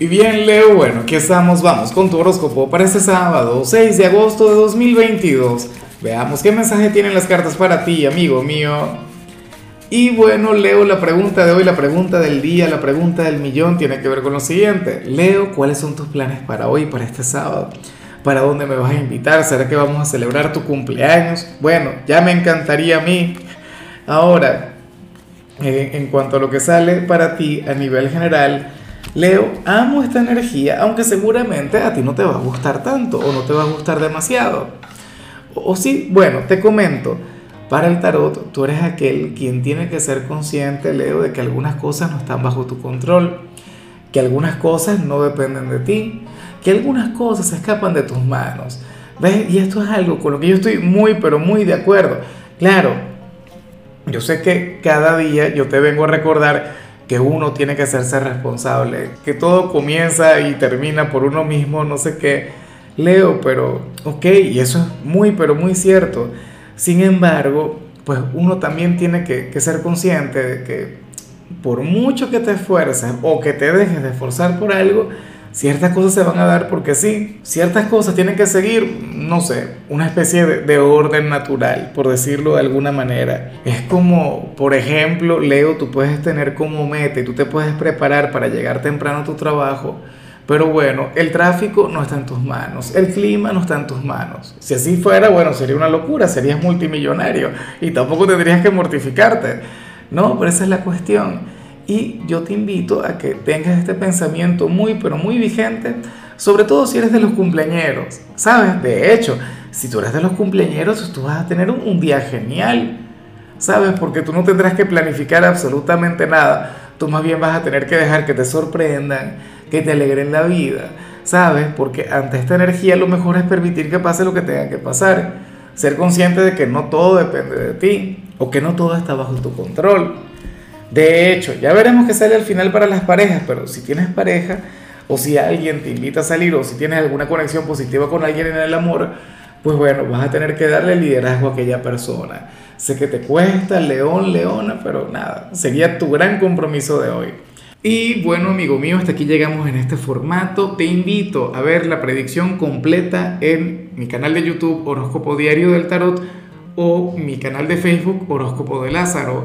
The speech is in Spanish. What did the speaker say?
Y bien, Leo, bueno, aquí estamos, vamos con tu horóscopo para este sábado, 6 de agosto de 2022. Veamos qué mensaje tienen las cartas para ti, amigo mío. Y bueno, Leo, la pregunta de hoy, la pregunta del día, la pregunta del millón tiene que ver con lo siguiente. Leo, ¿cuáles son tus planes para hoy, para este sábado? ¿Para dónde me vas a invitar? ¿Será que vamos a celebrar tu cumpleaños? Bueno, ya me encantaría a mí. Ahora, eh, en cuanto a lo que sale para ti a nivel general, Leo, amo esta energía, aunque seguramente a ti no te va a gustar tanto o no te va a gustar demasiado. O, sí, bueno, te comento, para el tarot tú eres aquel quien tiene que ser consciente, Leo, de que algunas cosas no están bajo tu control, que algunas cosas no dependen de ti, que algunas cosas se escapan de tus manos. ¿Ves? Y esto es algo con lo que yo estoy muy, pero muy de acuerdo. Claro, yo sé que cada día yo te vengo a recordar que uno tiene que hacerse responsable, que todo comienza y termina por uno mismo, no sé qué. Leo, pero ok, y eso es muy, pero muy cierto. Sin embargo, pues uno también tiene que, que ser consciente de que por mucho que te esfuerces o que te dejes de esforzar por algo, ciertas cosas se van a dar porque sí, ciertas cosas tienen que seguir, no sé, una especie de, orden natural, por decirlo de alguna manera. Es como, por ejemplo, Leo, tú puedes tener como meta y tú te puedes preparar para llegar temprano a tu trabajo. Pero bueno, el tráfico no está en tus manos, el clima no está en tus manos. Si así fuera, bueno, sería una locura, serías multimillonario y tampoco tendrías que mortificarte. No, pero esa es la cuestión. Y yo te invito a que tengas este pensamiento muy, pero muy vigente, sobre todo si eres de los cumpleañeros. ¿Sabes? De hecho, si tú eres de los cumpleañeros, tú vas a tener un, día genial. ¿Sabes? Porque tú no tendrás que planificar absolutamente nada. Tú más bien vas a tener que dejar que te sorprendan, que te alegren la vida. ¿Sabes? Porque ante esta energía lo mejor es permitir que pase lo que tenga que pasar. Ser consciente de que no todo depende de ti o que no todo está bajo tu control. De hecho, ya veremos qué sale al final para las parejas, pero si tienes pareja o si alguien te invita a salir o si tienes alguna conexión positiva con alguien en el amor, pues bueno, vas a tener que darle liderazgo a aquella persona. Sé que te cuesta, león, leona, pero nada, sería tu gran compromiso de hoy. Y bueno, amigo mío, hasta aquí llegamos en este formato. Te invito a ver la predicción completa en mi canal de YouTube Horóscopo Diario del Tarot o mi canal de Facebook Horóscopo de Lázaro.